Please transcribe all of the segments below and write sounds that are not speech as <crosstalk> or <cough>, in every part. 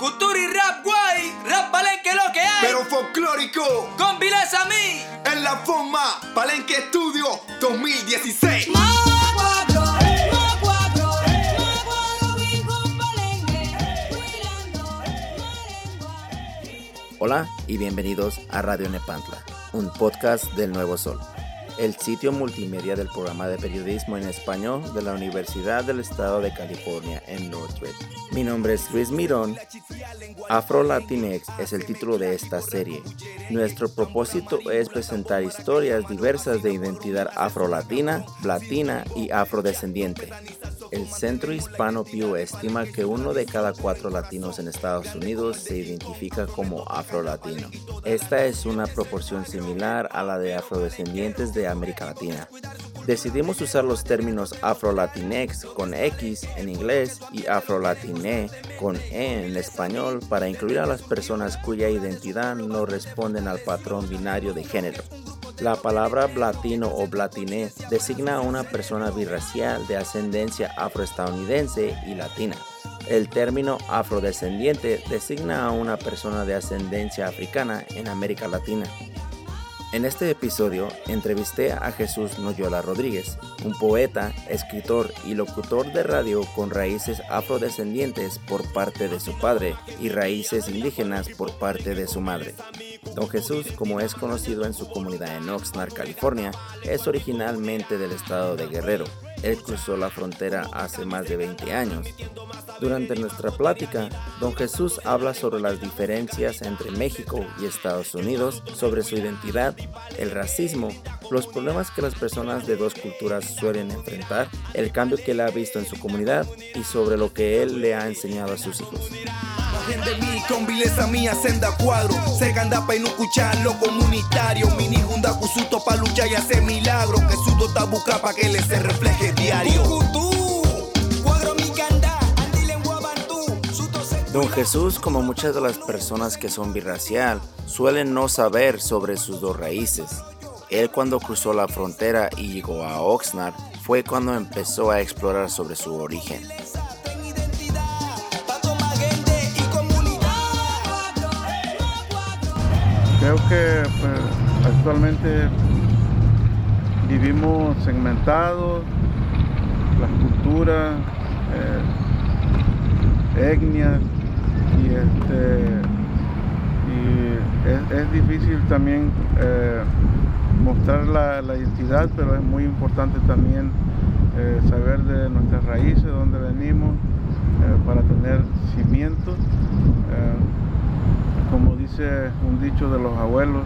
Cultura y rap guay, rap palenque lo que hay. Pero folclórico, con Viles a mí. En la forma, Palenque Estudio 2016. Hola y bienvenidos a Radio Nepantla, un podcast del Nuevo Sol el sitio multimedia del programa de periodismo en español de la Universidad del Estado de California en Northridge. Mi nombre es Luis Mirón. Afro Latinx es el título de esta serie. Nuestro propósito es presentar historias diversas de identidad afro-latina, latina y afrodescendiente el Centro Hispano Pew estima que uno de cada cuatro latinos en Estados Unidos se identifica como afro-latino. Esta es una proporción similar a la de afrodescendientes de América Latina. Decidimos usar los términos afro-latinex con X en inglés y con E en español para incluir a las personas cuya identidad no responden al patrón binario de género. La palabra latino o blatiné designa a una persona birracial de ascendencia afroestadounidense y latina. El término afrodescendiente designa a una persona de ascendencia africana en América Latina. En este episodio entrevisté a Jesús Noyola Rodríguez, un poeta, escritor y locutor de radio con raíces afrodescendientes por parte de su padre y raíces indígenas por parte de su madre. Don Jesús, como es conocido en su comunidad en Oxnard, California, es originalmente del estado de Guerrero. Él cruzó la frontera hace más de 20 años. Durante nuestra plática, don Jesús habla sobre las diferencias entre México y Estados Unidos, sobre su identidad, el racismo, los problemas que las personas de dos culturas suelen enfrentar, el cambio que él ha visto en su comunidad y sobre lo que él le ha enseñado a sus hijos de mí con vileza mía senda cuadro. Se ganda pa no escuchar lo comunitario. Mini junda cusuto pa luchar y hacer milagro. Que su ta busca pa que le se refleje diario. Don Jesús, como muchas de las personas que son birracial, suelen no saber sobre sus dos raíces. Él cuando cruzó la frontera y llegó a Oxnard fue cuando empezó a explorar sobre su origen. Creo que pues, actualmente vivimos segmentados, las culturas, eh, etnias, y, este, y es, difícil también eh, mostrar la, identidad, pero es muy importante también eh, saber de nuestras raíces, de dónde venimos, para tener cimientos como dice un dicho de los abuelos,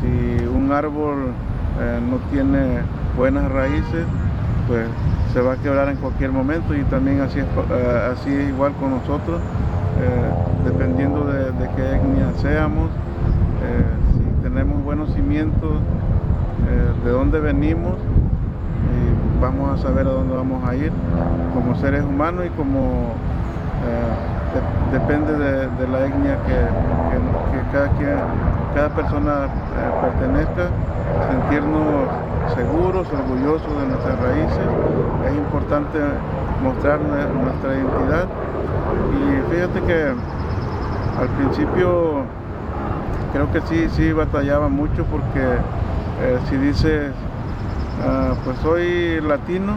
si un árbol eh, no tiene buenas raíces, pues se va a quebrar en cualquier momento y también así es, eh, así igual con nosotros, eh, dependiendo de, qué etnia seamos, si tenemos buenos cimientos, de dónde venimos, vamos a saber a dónde vamos a ir como seres humanos y como depende de, la etnia que, cada, persona eh, pertenezca, sentirnos seguros, orgullosos de nuestras raíces. Es importante mostrar nuestra identidad. Y fíjate que al principio creo que sí, sí batallaba mucho porque eh, si dices, ah, pues soy latino,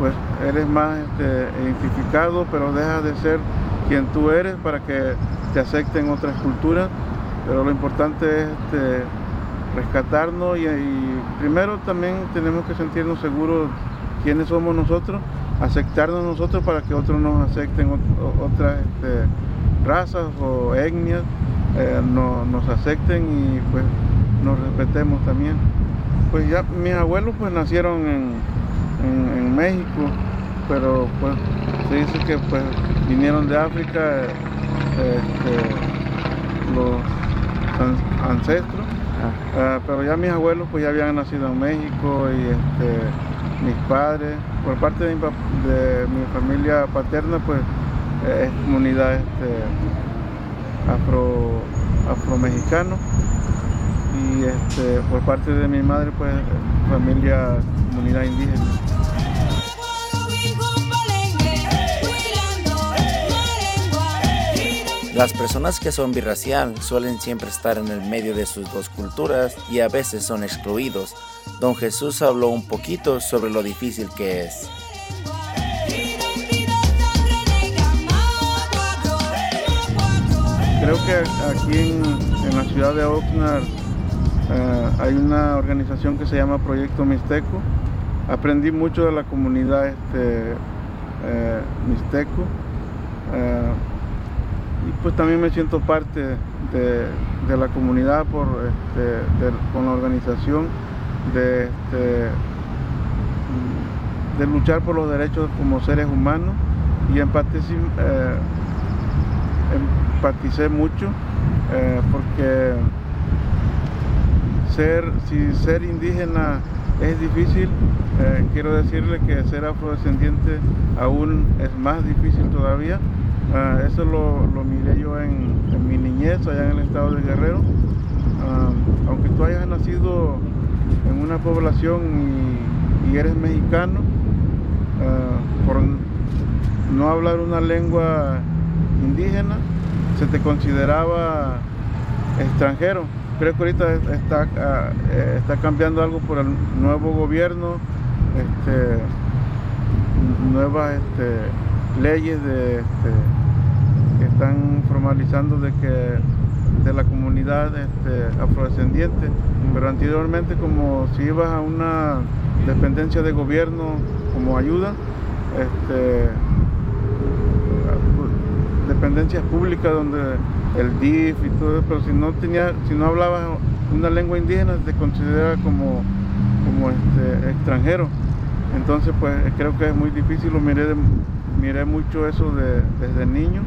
pues eres más este, identificado, pero deja de ser quien tú eres para que te acepten otras culturas, pero lo importante es este, rescatarnos y, primero también tenemos que sentirnos seguros quiénes somos nosotros, aceptarnos nosotros para que otros nos acepten otras este, razas o etnias, eh, nos acepten y pues nos respetemos también. Pues ya mis abuelos pues nacieron en, en México, pero pues se dice que pues vinieron de África este, los ancestros, ah. Ah, pero ya mis abuelos pues ya habían nacido en México y este, mis padres, por parte de mi, familia paterna pues es comunidad este, afro, afro-mexicano y este, por parte de mi madre pues familia comunidad indígena. Las personas que son birracial suelen siempre estar en el medio de sus dos culturas y a veces son excluidos. Don Jesús habló un poquito sobre lo difícil que es. Creo que aquí en, la ciudad de Oxnard eh, hay una organización que se llama Proyecto Mixteco. Aprendí mucho de la comunidad este, eh, mixteco eh, y pues también me siento parte de, la comunidad por, este, con la organización de, este, de luchar por los derechos como seres humanos y empaticé, empaticé mucho porque ser, si ser indígena es difícil, eh, quiero decirle que ser afrodescendiente aún es más difícil todavía. Ah, eso lo, miré yo en, mi niñez allá en el estado de Guerrero. Ah, aunque tú hayas nacido en una población y, eres mexicano, por no hablar una lengua indígena, se te consideraba extranjero creo que ahorita está, ah, eh, está cambiando algo por el nuevo gobierno, este, nuevas este, leyes este, que están formalizando de que de la comunidad afrodescendiente, pero anteriormente como si ibas a una dependencia de gobierno como ayuda, dependencias públicas donde el DIF y todo eso, pero si no tenía, si no hablaba una lengua indígena te considera como, como este, extranjero. Entonces pues creo que es muy difícil, lo miré, miré mucho eso desde niño.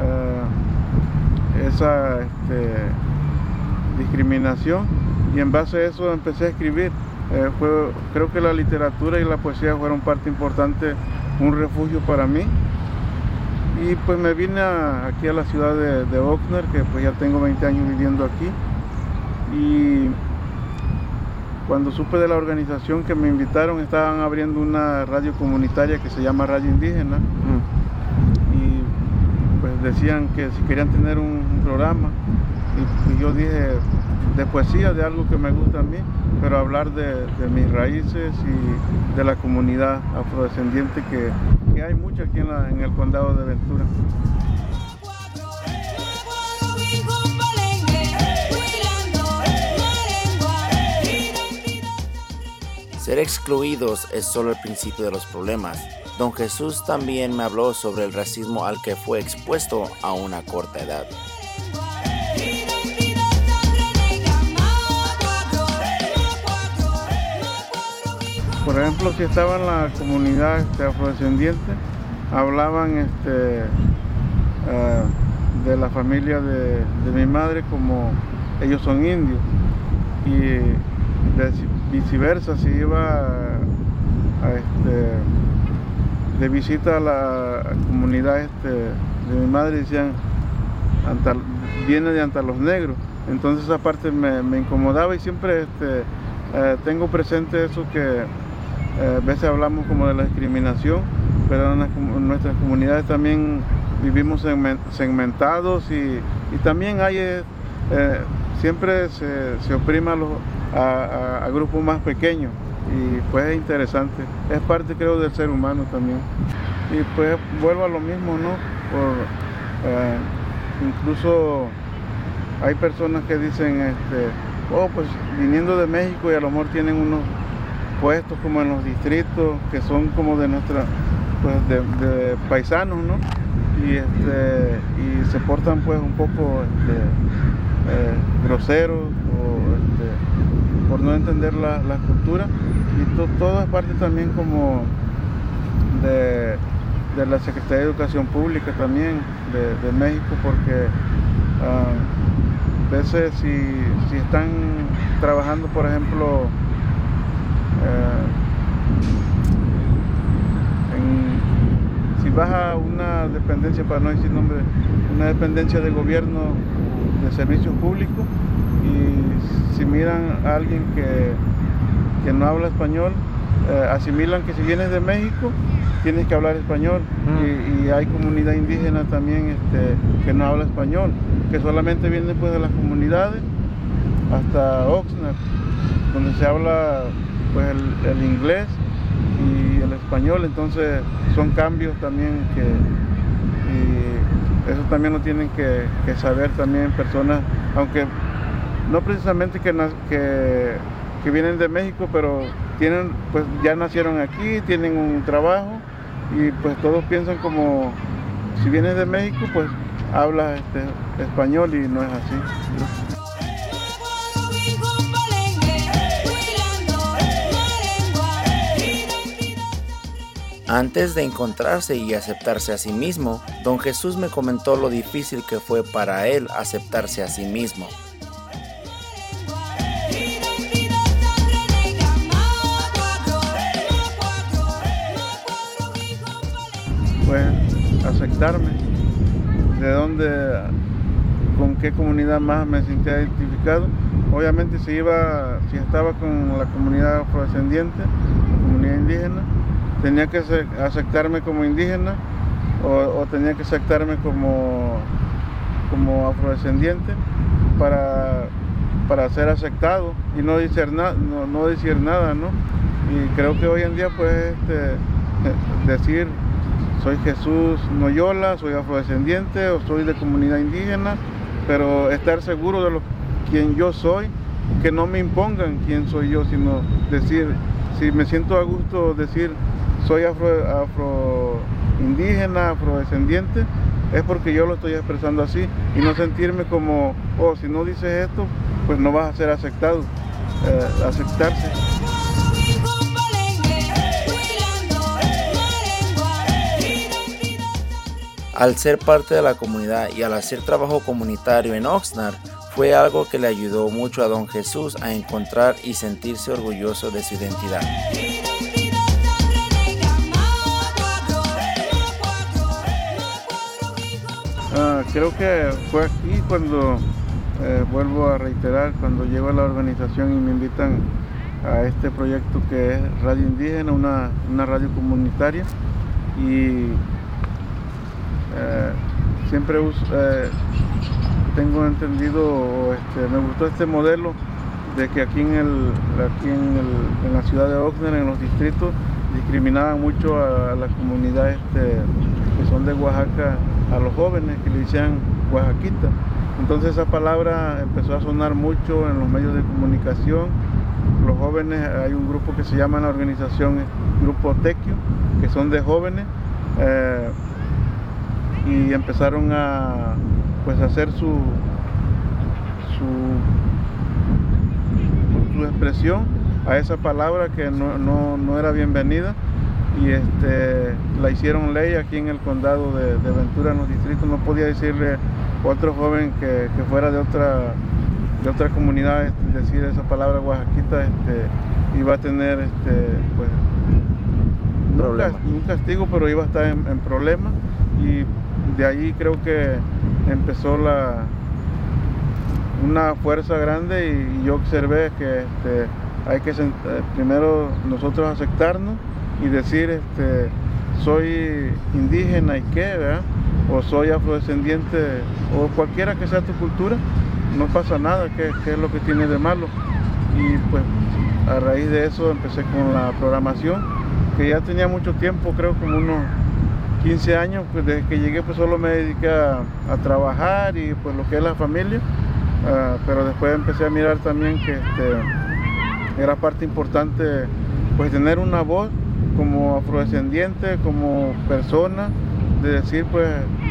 Eh, esa este, discriminación y en base a eso empecé a escribir. Eh, creo que la literatura y la poesía fueron parte importante, un refugio para mí y pues me vine aquí a la ciudad de, de Oxnard, que pues ya tengo 20 años viviendo aquí. Y cuando supe de la organización que me invitaron, estaban abriendo una radio comunitaria que se llama Radio Indígena. Y pues decían que si querían tener un, programa. Y, yo dije, de poesía, de algo que me gusta a mí, pero hablar de, mis raíces y de la comunidad afrodescendiente que, hay mucho aquí en, el condado de Ventura. Ser excluidos es solo el principio de los problemas. Don Jesús también me habló sobre el racismo al que fue expuesto a una corta edad. Por ejemplo, si estaba en la comunidad este, afrodescendiente, hablaban este, eh, de la familia de, mi madre como ellos son indios. Y viceversa, si iba este, de visita a la comunidad de mi madre, decían, viene de Antalos Negros. Entonces esa parte me, incomodaba y siempre eh, tengo presente eso que a veces hablamos como de la discriminación, pero en, nuestras comunidades también vivimos segmentados y, también hay, eh, eh, siempre se, se oprime a, grupos más pequeños y pues es interesante, es parte creo del ser humano también. Y pues vuelvo a lo mismo, ¿no? incluso hay personas que dicen, este, oh, pues viniendo de México y a lo mejor tienen unos puestos como en los distritos que son como de nuestra pues de, paisanos no y este y se portan pues un poco este, eh, groseros o este, por no entender la, cultura. Y todo es parte también como de, la Secretaría de Educación Pública también de, México porque ah, a veces si, si están trabajando por ejemplo eh, si vas a una dependencia, para no decir nombre, una dependencia de gobierno de servicios públicos y si miran a alguien que, no habla español, eh, asimilan que si vienes de México tienes que hablar español. Y, hay comunidad indígena también este, que no habla español, que solamente viene pues de las comunidades hasta Oxnard, donde se habla pues el, inglés y el español, entonces son cambios también que y eso también lo tienen que, saber también personas, aunque no precisamente que, que, que vienen de México, pero tienen, pues ya nacieron aquí, tienen un trabajo y pues todos piensan como si vienes de México pues hablas este, español y no es así. Antes de encontrarse y aceptarse a sí mismo, don Jesús me comentó lo difícil que fue para él aceptarse a sí mismo. pues aceptarme, de dónde, con qué comunidad más me sentía identificado. Obviamente si iba, si estaba con la comunidad afrodescendiente, la comunidad indígena, tenía que aceptarme como indígena o, tenía que aceptarme como, como afrodescendiente para, para ser aceptado y no decir, no, no decir nada, ¿no? Y creo que hoy en día pues este, <laughs> decir soy Jesús Noyola, soy afrodescendiente o soy de comunidad indígena, pero estar seguro de lo quien yo soy, que no me impongan quién soy yo, sino decir, si me siento a gusto decir soy afro, afro indígena, afrodescendiente, es porque yo lo estoy expresando así y no sentirme como, oh, si no dices esto, pues no vas a ser aceptado, eh, aceptarse. Al ser parte de la comunidad y al hacer trabajo comunitario en Oxnard, fue algo que le ayudó mucho a don Jesús a encontrar y sentirse orgulloso de su identidad. Creo que fue aquí cuando, eh, vuelvo a reiterar, cuando llego a la organización y me invitan a este proyecto que es Radio Indígena, una, una radio comunitaria. Y eh, siempre eh, tengo entendido, este, me gustó este modelo de que aquí en, el, aquí en, la ciudad de Oxnard, en los distritos, discriminaban mucho a, la comunidad este, que son de Oaxaca, a los jóvenes que le decían oaxaquita. Entonces esa palabra empezó a sonar mucho en los medios de comunicación. Los jóvenes, hay un grupo que se llama la organización Grupo Tequio, que son de jóvenes. Eh, y empezaron a pues hacer su, su, su expresión a esa palabra que no, era bienvenida y este, la hicieron ley aquí en el condado de, Ventura, en los distritos. No podía decirle otro joven que, fuera de otra, de otra comunidad este, decir esa palabra oaxaquita, este, iba a tener este, pues, un, castigo, pero iba a estar en, en problemas. Y de ahí creo que empezó la una fuerza grande y, yo observé que este, hay que eh, primero nosotros aceptarnos y decir este, soy indígena y qué, o soy afrodescendiente o cualquiera que sea tu cultura, no pasa nada, ¿qué, es lo que tiene de malo? Y pues a raíz de eso empecé con la programación, que ya tenía mucho tiempo, creo como unos 15 años, pues desde que llegué pues solo me dediqué a, trabajar y pues lo que es la familia, ah, pero después empecé a mirar también que este, era parte importante pues tener una voz como afrodescendiente, como persona, de decir pues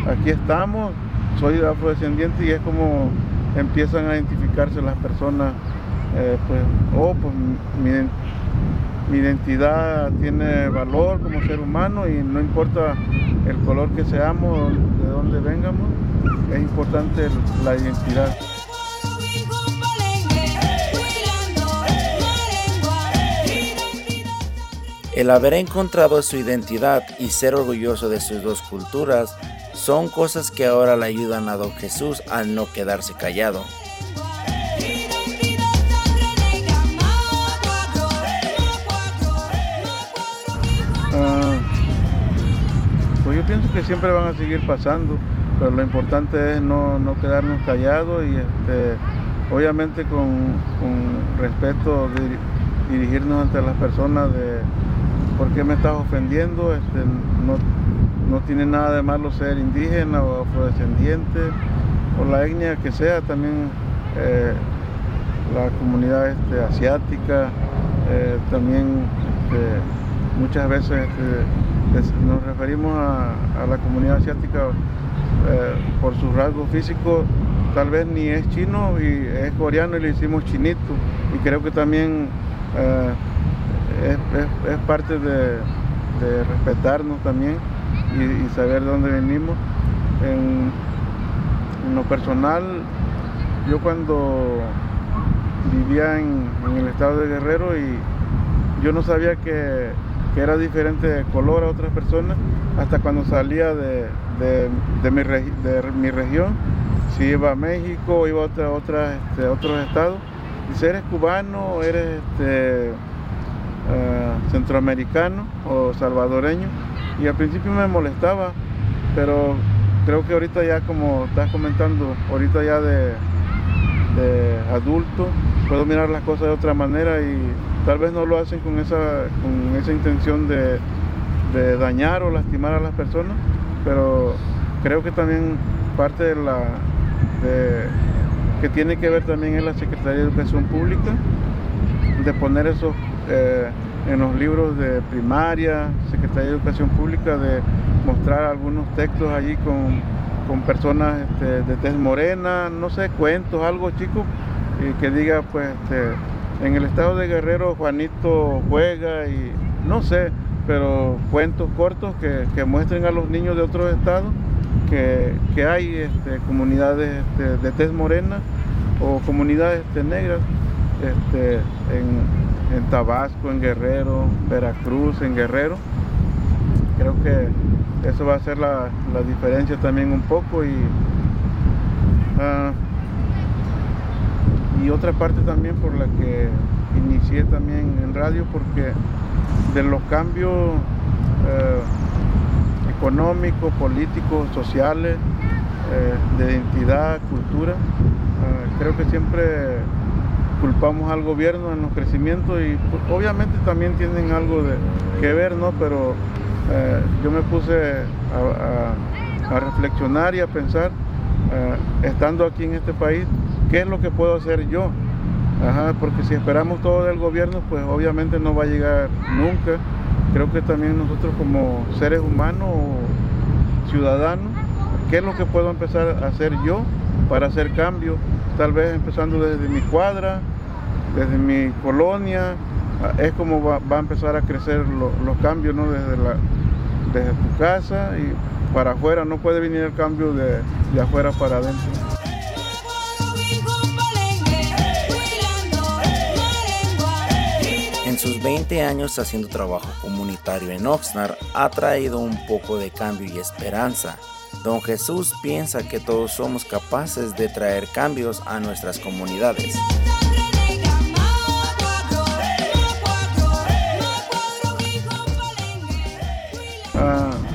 aquí estamos, soy afrodescendiente y es como empiezan a identificarse las personas, eh, pues, oh, pues mi, mi identidad tiene valor como ser humano y no importa el color que seamos, de dónde vengamos, es importante la identidad. El haber encontrado su identidad y ser orgulloso de sus dos culturas son cosas que ahora le ayudan a don Jesús a no quedarse callado. que siempre van a seguir pasando, pero lo importante es no, quedarnos callados y este, obviamente con, respeto dirigirnos ante las personas de por qué me estás ofendiendo, este, no, no tiene nada de malo ser indígena o afrodescendiente o la etnia que sea, también eh, la comunidad este, asiática, eh, también este, muchas veces nos referimos a, la comunidad asiática eh, por su rasgo físico, tal vez ni es chino y es coreano y le hicimos chinito y creo que también es, parte de, respetarnos también y, saber de dónde venimos. En, lo personal, yo cuando vivía en, el estado de Guerrero y yo no sabía que, era diferente de color a otras personas hasta cuando salía de, mi, de mi, región, si iba a México, iba a otra, este, otros estados. si eres cubano, eres este, eh, centroamericano o salvadoreño. Y al principio me molestaba, pero creo que ahorita ya como estás comentando, ahorita ya de, adulto, puedo mirar las cosas de otra manera y tal vez no lo hacen con esa, con esa intención de, dañar o lastimar a las personas, pero creo que también parte de la que tiene que ver también en la Secretaría de Educación Pública, de poner esos eh, en los libros de primaria, Secretaría de Educación Pública, de mostrar algunos textos allí con, personas este, de tez morena, no sé, cuentos, algo chico, y que diga, pues, este, en el estado de Guerrero Juanito juega y no sé, pero cuentos cortos que, muestren a los niños de otros estados que, hay este, comunidades de tez morena o comunidades negras en, en Tabasco, en Guerrero, Veracruz, en Guerrero. Creo que eso va a ser la, diferencia también un poco y, ah, y otra parte también por la que inicié también en radio porque de los cambios eh, económicos, políticos, sociales, eh, de identidad, cultura, ah, creo que siempre culpamos al gobierno en los crecimientos y pues, obviamente también tienen algo de que ver, ¿no? Pero eh, yo me puse a, reflexionar y a pensar, eh, estando aquí en este país, ¿qué es lo que puedo hacer yo? porque si esperamos todo del gobierno, pues obviamente no va a llegar nunca. Creo que también nosotros como seres humanos o ciudadanos, ¿qué es lo que puedo empezar a hacer yo para hacer cambios? Tal vez empezando desde mi cuadra, desde mi colonia, es como va, a empezar a crecer los cambios ¿no? desde, la, desde tu casa y para afuera, no puede venir el cambio de, de afuera para adentro. En sus 20 años haciendo trabajo comunitario en Oxnard, ha traído un poco de cambio y esperanza. Don Jesús piensa que todos somos capaces de traer cambios a nuestras comunidades.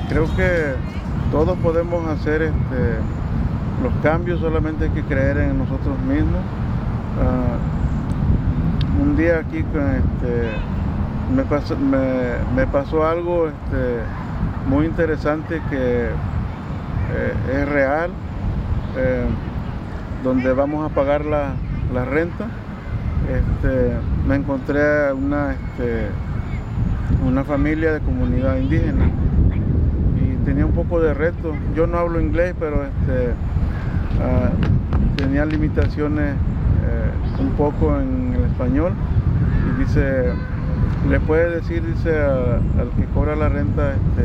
creo que todos podemos hacer este, los cambios, solamente hay que creer en nosotros mismos. Ah, un día aquí este, me, pasó, me, pasó algo este, muy interesante que eh, es real, eh, donde vamos a pagar la, renta. me encontré una, una familia de comunidad indígena tenía un poco de reto. Yo no hablo inglés, pero este, ah, tenía limitaciones eh, un poco en el español. Y dice, le puede decir, dice al que cobra la renta, este,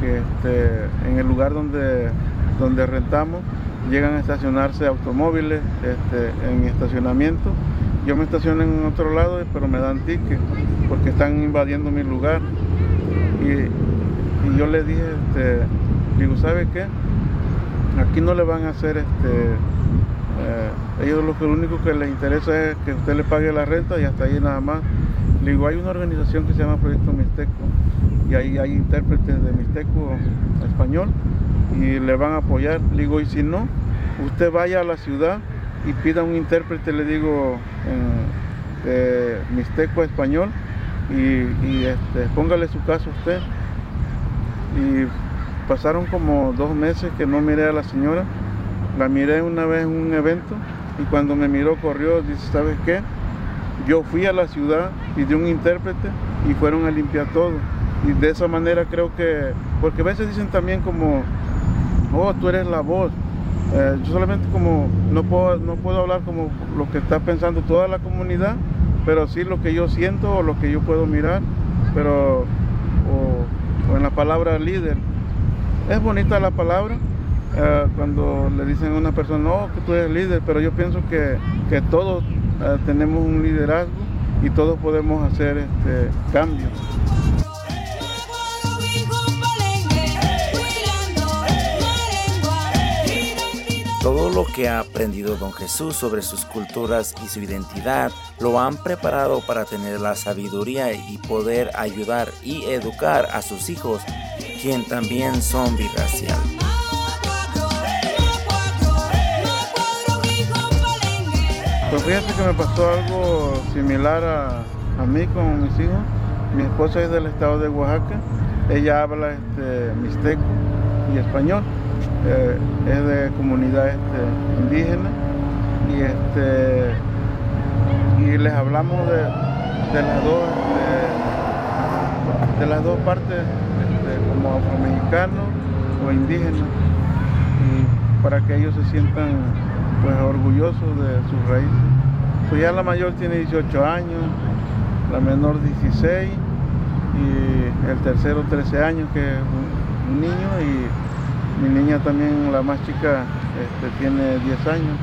que este, en el lugar donde, donde rentamos llegan a estacionarse automóviles en mi estacionamiento. Yo me estaciono en otro lado, pero me dan ticket porque están invadiendo mi lugar. Y y yo le dije, este, digo, ¿sabe qué? Aquí no le van a hacer este. Eh, ellos lo, que, lo único que les interesa es que usted le pague la renta y hasta ahí nada más. Digo, hay una organización que se llama Proyecto Mixteco y ahí hay intérpretes de Mixteco español y le van a apoyar. Le digo, y si no, usted vaya a la ciudad y pida un intérprete, le digo, Mixteco español y, este, póngale su caso a usted. Y pasaron como dos meses que no miré a la señora. La miré una vez en un evento y cuando me miró corrió, dice, ¿sabes qué? Yo fui a la ciudad, pidí un intérprete y fueron a limpiar todo. Y de esa manera creo que, porque a veces dicen también como, oh, tú eres la voz. Eh, yo solamente como no puedo, no puedo hablar como lo que está pensando toda la comunidad, pero sí lo que yo siento o lo que yo puedo mirar, pero o, en la palabra líder. Es bonita la palabra eh, cuando le dicen a una persona, no, que tú eres líder, pero yo pienso que, que todos eh, tenemos un liderazgo y todos podemos hacer este, cambios. Todo lo que ha aprendido don Jesús sobre sus culturas y su identidad lo han preparado para tener la sabiduría y poder ayudar y educar a sus hijos, quien también son birracial. Pues fíjate que me pasó algo similar a, mí con mis hijos. Mi esposa es del estado de Oaxaca, ella habla este, mixteco y español. Eh, es de comunidad este, indígena. Y este y les hablamos de, las dos de, las dos partes este, como afromexicanos o indígenas. Y para que ellos se sientan pues orgullosos de sus raíces. Pues ya la mayor tiene 18 años, la menor 16 y el tercero 13 años que es un niño y mi niña también, la más chica, este, tiene 10 años.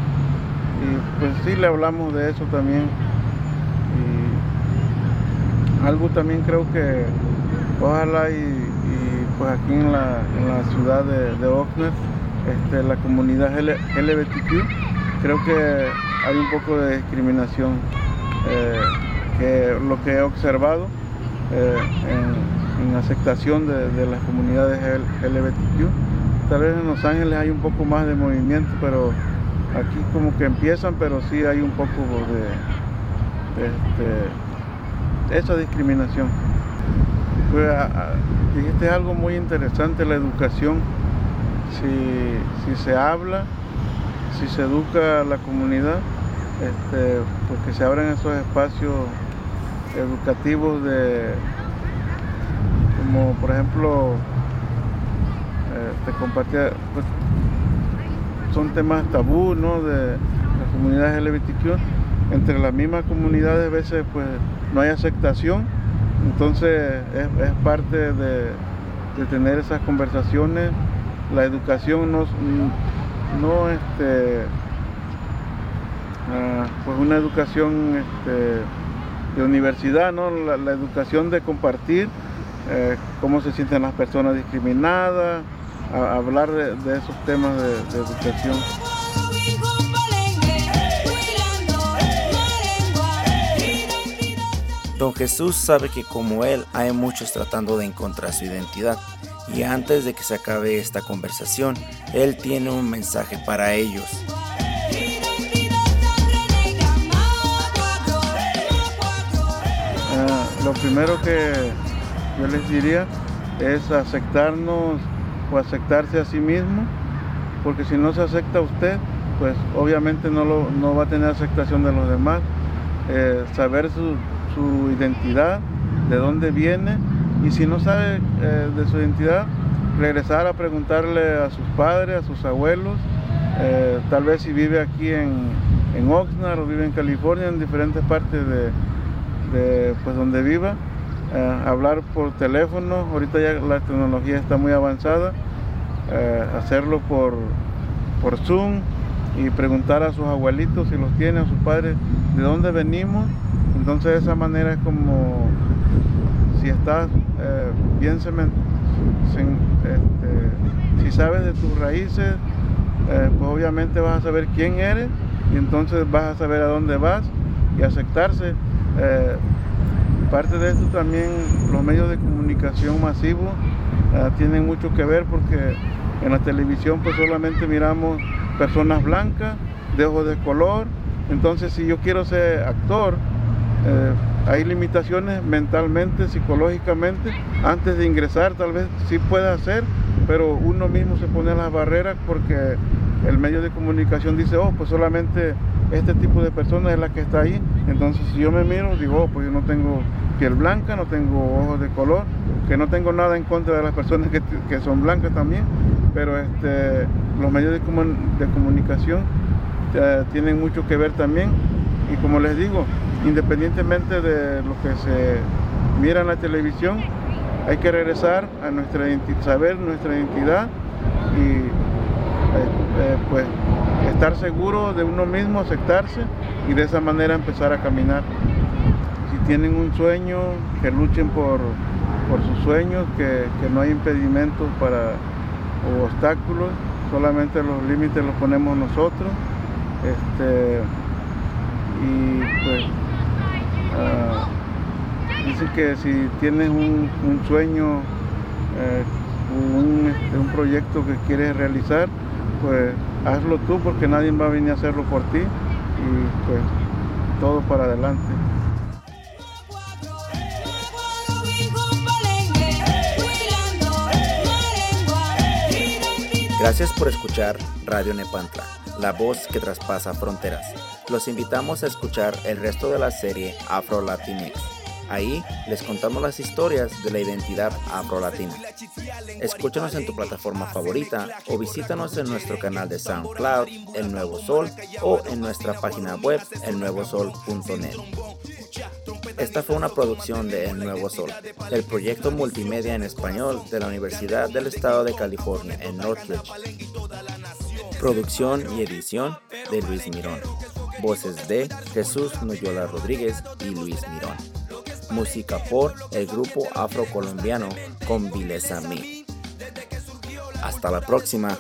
Y pues sí le hablamos de eso también. Y algo también creo que ojalá y, pues aquí en la, ciudad de, de Oxnard, este, la comunidad LGBTQ, creo que hay un poco de discriminación, eh, que lo que he observado eh, en, aceptación de, las comunidades LGBTQ Tal vez en Los Ángeles hay un poco más de movimiento, pero aquí como que empiezan, pero sí hay un poco de, este, esa discriminación. Pues, dijiste algo muy interesante, la educación. Si, se habla, si se educa la comunidad, este, pues que se abran esos espacios educativos de, como por ejemplo, te compartía, pues, son temas tabú, ¿no? De las comunidades LGBTQ. Entre las mismas comunidades a veces pues no hay aceptación, entonces es, parte de, tener esas conversaciones. La educación no, no este, ah, pues una educación este, de universidad, ¿no? La, educación de compartir eh, cómo se sienten las personas discriminadas, hablar de, esos temas de, educación. Don Jesús sabe que como él hay muchos tratando de encontrar su identidad y antes de que se acabe esta conversación, él tiene un mensaje para ellos. Ah, lo primero que yo les diría es aceptarnos aceptarse a sí mismo, porque si no se acepta a usted, pues obviamente no, lo, no va a tener aceptación de los demás. Eh, saber su, identidad, de dónde viene, y si no sabe eh, de su identidad, regresar a preguntarle a sus padres, a sus abuelos, eh, tal vez si vive aquí en, en, Oxnard o vive en California, en diferentes partes de, pues donde viva, hablar por teléfono, ahorita ya la tecnología está muy avanzada, eh, hacerlo por, por Zoom y preguntar a sus abuelitos si los tienen, a sus padres, de dónde venimos. Entonces de esa manera es como si estás eh, este, si sabes de tus raíces, eh, pues obviamente vas a saber quién eres y entonces vas a saber a dónde vas y aceptarse. Aparte de esto también los medios de comunicación masivos ah, tienen mucho que ver porque en la televisión pues solamente miramos personas blancas, de ojos de color, entonces si yo quiero ser actor, eh, hay limitaciones mentalmente, psicológicamente, antes de ingresar tal vez sí pueda hacer, pero uno mismo se pone las barreras porque el medio de comunicación dice, oh, pues solamente este tipo de persona es la que está ahí. Entonces si yo me miro, digo, oh, pues yo no tengo piel blanca, no tengo ojos de color, que no tengo nada en contra de las personas que, son blancas también, pero este, los medios de, de comunicación eh, tienen mucho que ver también. Y como les digo, independientemente de lo que se mira en la televisión, hay que regresar a nuestra saber nuestra identidad y eh, eh, pues estar seguro de uno mismo, aceptarse y de esa manera empezar a caminar. Si tienen un sueño, que luchen por, sus sueños, que, no hay impedimentos para o obstáculos, solamente los límites los ponemos nosotros. Este, y pues uh, dice que si tienes un, sueño, eh, un, este, un proyecto que quieres realizar, pues hazlo tú porque nadie va a venir a hacerlo por ti y pues todo para adelante. Gracias por escuchar Radio Nepantla, la voz que traspasa fronteras. Los invitamos a escuchar el resto de la serie Afro Latinx Ahí les contamos las historias de la identidad afro-latina. Escúchanos en tu plataforma favorita o visítanos en nuestro canal de SoundCloud, El Nuevo Sol, o en nuestra página web, elnuevosol.net. Esta fue una producción de El Nuevo Sol, el proyecto multimedia en español de la Universidad del Estado de California en Northridge. Producción y edición de Luis Mirón. Voces de Jesús Noyola Rodríguez y Luis Mirón música por el grupo afrocolombiano Convilesami. Hasta la próxima.